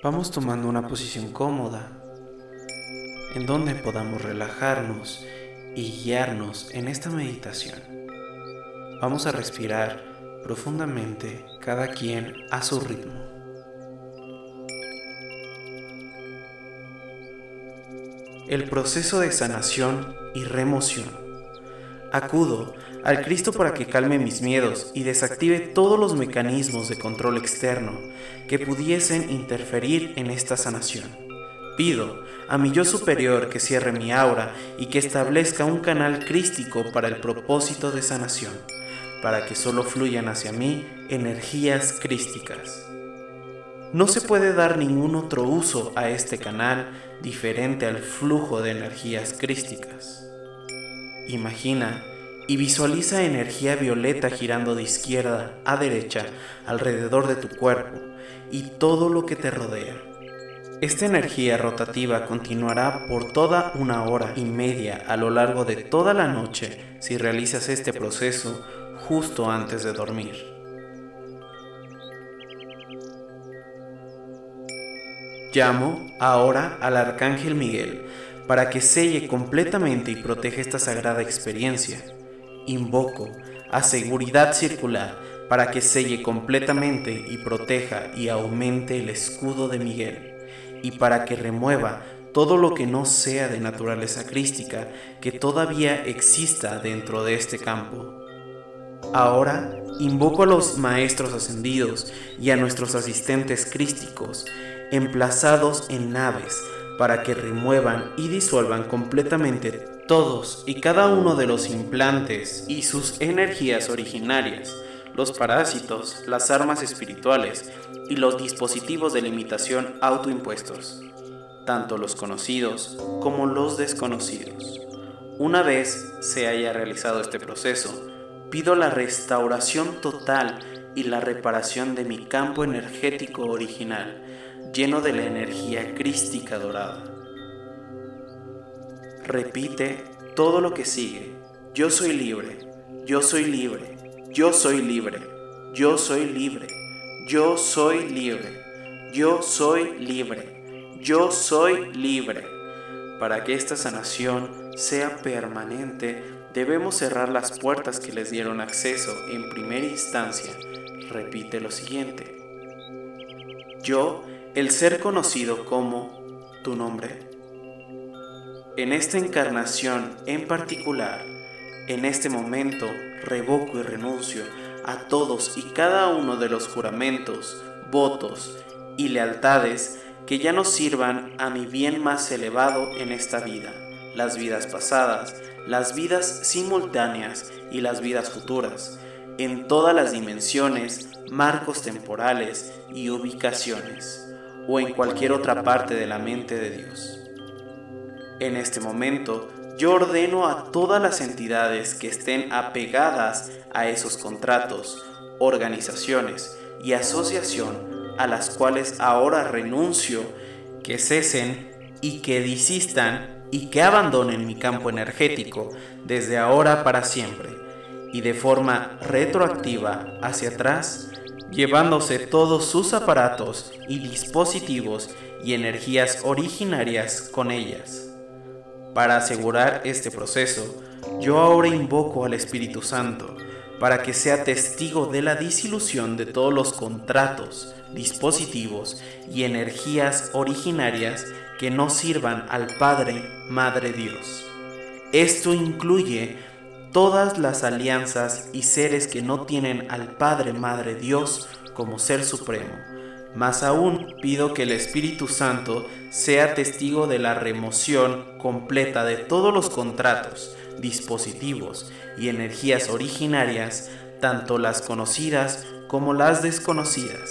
Vamos tomando una posición cómoda en donde podamos relajarnos y guiarnos en esta meditación. Vamos a respirar profundamente cada quien a su ritmo. El proceso de sanación y remoción. Acudo al Cristo para que calme mis miedos y desactive todos los mecanismos de control externo que pudiesen interferir en esta sanación. Pido a mi yo superior que cierre mi aura y que establezca un canal crístico para el propósito de sanación, para que solo fluyan hacia mí energías crísticas. No se puede dar ningún otro uso a este canal diferente al flujo de energías crísticas. Imagina y visualiza energía violeta girando de izquierda a derecha alrededor de tu cuerpo y todo lo que te rodea. Esta energía rotativa continuará por toda una hora y media a lo largo de toda la noche si realizas este proceso justo antes de dormir. Llamo ahora al Arcángel Miguel para que selle completamente y proteja esta sagrada experiencia invoco a seguridad circular para que selle completamente y proteja y aumente el escudo de Miguel, y para que remueva todo lo que no sea de naturaleza crística que todavía exista dentro de este campo. Ahora invoco a los maestros ascendidos y a nuestros asistentes crísticos, emplazados en naves, para que remuevan y disuelvan completamente todos y cada uno de los implantes y sus energías originarias, los parásitos, las armas espirituales y los dispositivos de limitación autoimpuestos, tanto los conocidos como los desconocidos. Una vez se haya realizado este proceso, pido la restauración total y la reparación de mi campo energético original, lleno de la energía crística dorada. Repite todo lo que sigue. Yo soy libre, yo soy libre, yo soy libre, yo soy libre, yo soy libre, yo soy libre, yo soy libre. Para que esta sanación sea permanente, debemos cerrar las puertas que les dieron acceso en primera instancia. Repite lo siguiente. Yo, el ser conocido como tu nombre, en esta encarnación en particular, en este momento, revoco y renuncio a todos y cada uno de los juramentos, votos y lealtades que ya no sirvan a mi bien más elevado en esta vida, las vidas pasadas, las vidas simultáneas y las vidas futuras, en todas las dimensiones, marcos temporales y ubicaciones, o en cualquier otra parte de la mente de Dios. En este momento, yo ordeno a todas las entidades que estén apegadas a esos contratos, organizaciones y asociación a las cuales ahora renuncio, que cesen y que desistan y que abandonen mi campo energético desde ahora para siempre y de forma retroactiva hacia atrás, llevándose todos sus aparatos y dispositivos y energías originarias con ellas. Para asegurar este proceso, yo ahora invoco al Espíritu Santo para que sea testigo de la disilusión de todos los contratos, dispositivos y energías originarias que no sirvan al Padre, Madre Dios. Esto incluye todas las alianzas y seres que no tienen al Padre, Madre Dios como Ser Supremo más aún pido que el Espíritu Santo sea testigo de la remoción completa de todos los contratos, dispositivos y energías originarias, tanto las conocidas como las desconocidas,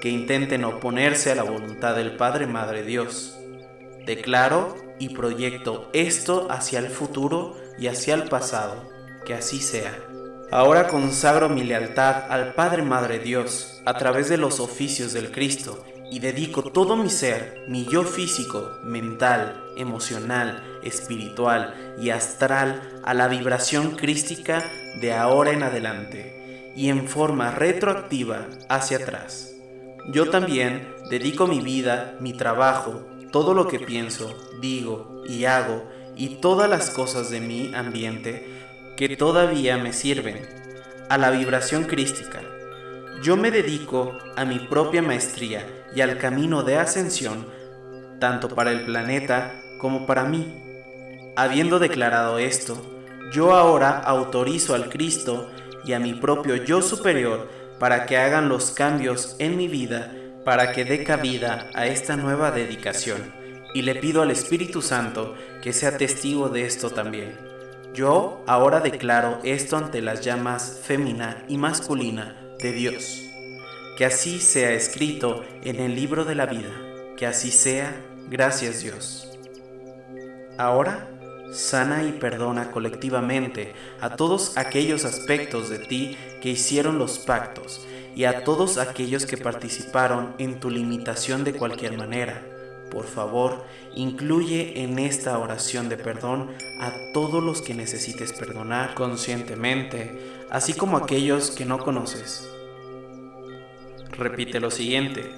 que intenten oponerse a la voluntad del Padre Madre Dios. Declaro y proyecto esto hacia el futuro y hacia el pasado, que así sea. Ahora consagro mi lealtad al Padre Madre Dios a través de los oficios del Cristo y dedico todo mi ser, mi yo físico, mental, emocional, espiritual y astral a la vibración crística de ahora en adelante y en forma retroactiva hacia atrás. Yo también dedico mi vida, mi trabajo, todo lo que pienso, digo y hago y todas las cosas de mi ambiente que todavía me sirven a la vibración crística. Yo me dedico a mi propia maestría y al camino de ascensión, tanto para el planeta como para mí. Habiendo declarado esto, yo ahora autorizo al Cristo y a mi propio yo superior para que hagan los cambios en mi vida para que dé cabida a esta nueva dedicación. Y le pido al Espíritu Santo que sea testigo de esto también. Yo ahora declaro esto ante las llamas fémina y masculina de Dios. Que así sea escrito en el libro de la vida. Que así sea. Gracias Dios. Ahora sana y perdona colectivamente a todos aquellos aspectos de ti que hicieron los pactos y a todos aquellos que participaron en tu limitación de cualquier manera. Por favor, incluye en esta oración de perdón a todos los que necesites perdonar conscientemente, así como aquellos que no conoces. Repite lo siguiente,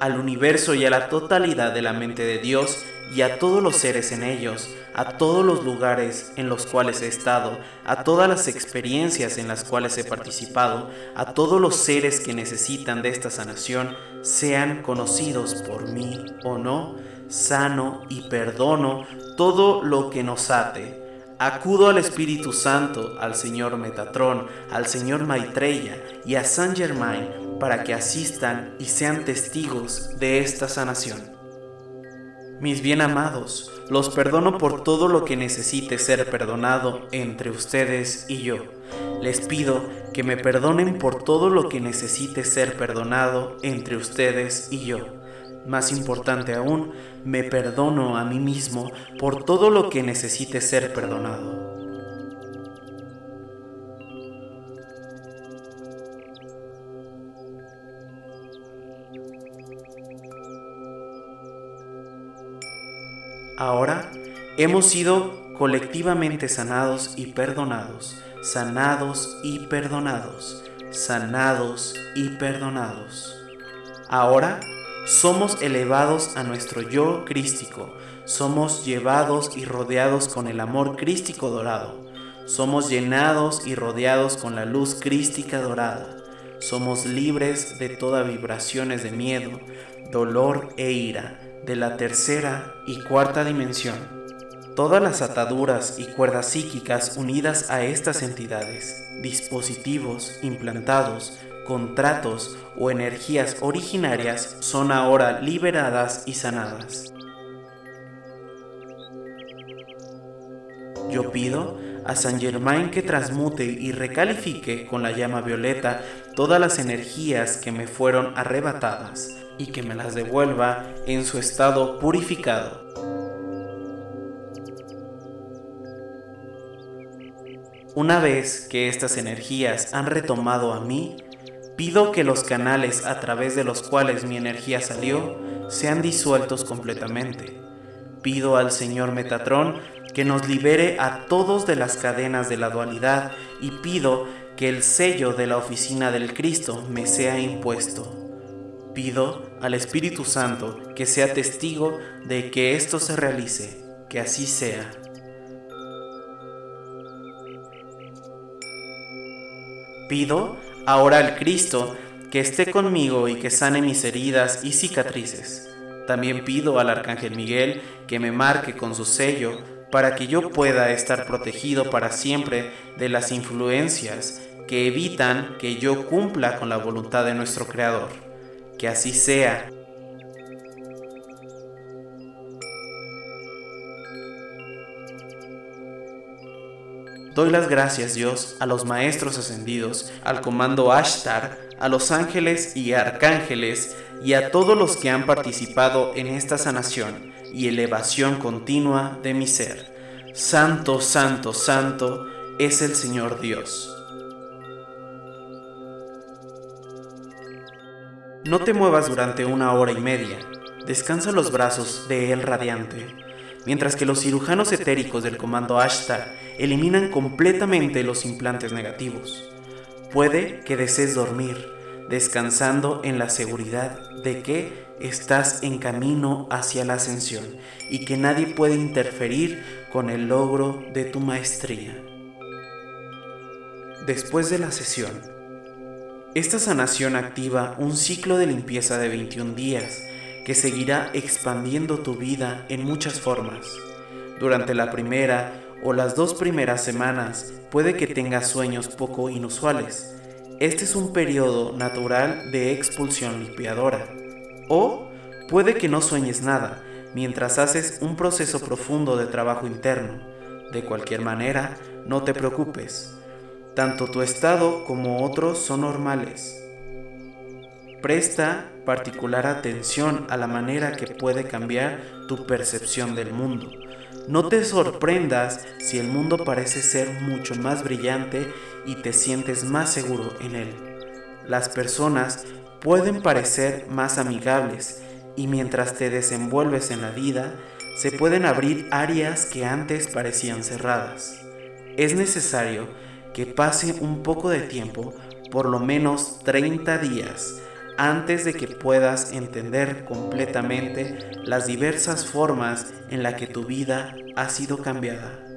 al universo y a la totalidad de la mente de Dios y a todos los seres en ellos, a todos los lugares en los cuales he estado, a todas las experiencias en las cuales he participado, a todos los seres que necesitan de esta sanación, sean conocidos por mí o no, sano y perdono todo lo que nos ate. Acudo al Espíritu Santo, al Señor Metatrón, al Señor Maitreya y a San Germain para que asistan y sean testigos de esta sanación. Mis bien amados, los perdono por todo lo que necesite ser perdonado entre ustedes y yo. Les pido que me perdonen por todo lo que necesite ser perdonado entre ustedes y yo. Más importante aún, me perdono a mí mismo por todo lo que necesite ser perdonado. Ahora hemos sido colectivamente sanados y perdonados, sanados y perdonados, sanados y perdonados. Ahora somos elevados a nuestro yo crístico, somos llevados y rodeados con el amor crístico dorado, somos llenados y rodeados con la luz crística dorada, somos libres de todas vibraciones de miedo, dolor e ira de la tercera y cuarta dimensión. Todas las ataduras y cuerdas psíquicas unidas a estas entidades, dispositivos implantados, contratos o energías originarias son ahora liberadas y sanadas. Yo pido a San Germain que transmute y recalifique con la llama violeta todas las energías que me fueron arrebatadas y que me las devuelva en su estado purificado. Una vez que estas energías han retomado a mí, pido que los canales a través de los cuales mi energía salió sean disueltos completamente. Pido al Señor Metatrón que nos libere a todos de las cadenas de la dualidad y pido que el sello de la oficina del Cristo me sea impuesto. Pido al Espíritu Santo que sea testigo de que esto se realice, que así sea. Pido ahora al Cristo que esté conmigo y que sane mis heridas y cicatrices. También pido al Arcángel Miguel que me marque con su sello para que yo pueda estar protegido para siempre de las influencias que evitan que yo cumpla con la voluntad de nuestro Creador que así sea. Doy las gracias, Dios, a los maestros ascendidos, al comando Ashtar, a los ángeles y arcángeles y a todos los que han participado en esta sanación y elevación continua de mi ser. Santo, santo, santo es el Señor Dios. No te muevas durante una hora y media. Descansa los brazos de él radiante, mientras que los cirujanos etéricos del comando Ashtar eliminan completamente los implantes negativos. Puede que desees dormir. descansando en la seguridad de que estás en camino hacia la ascensión y que nadie puede interferir con el logro de tu maestría. Después de la sesión, esta sanación activa un ciclo de limpieza de 21 días que seguirá expandiendo tu vida en muchas formas. Durante la primera o las dos primeras semanas puede que tengas sueños poco inusuales. Este es un periodo natural de expulsión limpiadora. O puede que no sueñes nada mientras haces un proceso profundo de trabajo interno. De cualquier manera, no te preocupes. Tanto tu estado como otros son normales. Presta particular atención a la manera que puede cambiar tu percepción del mundo. No te sorprendas si el mundo parece ser mucho más brillante y te sientes más seguro en él. Las personas pueden parecer más amigables y mientras te desenvuelves en la vida, se pueden abrir áreas que antes parecían cerradas. Es necesario que pase un poco de tiempo, por lo menos 30 días, antes de que puedas entender completamente las diversas formas en las que tu vida ha sido cambiada.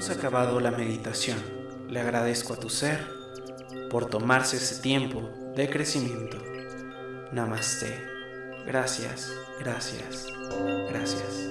Hemos acabado la meditación. Le agradezco a tu ser por tomarse ese tiempo de crecimiento. Namaste. Gracias, gracias, gracias.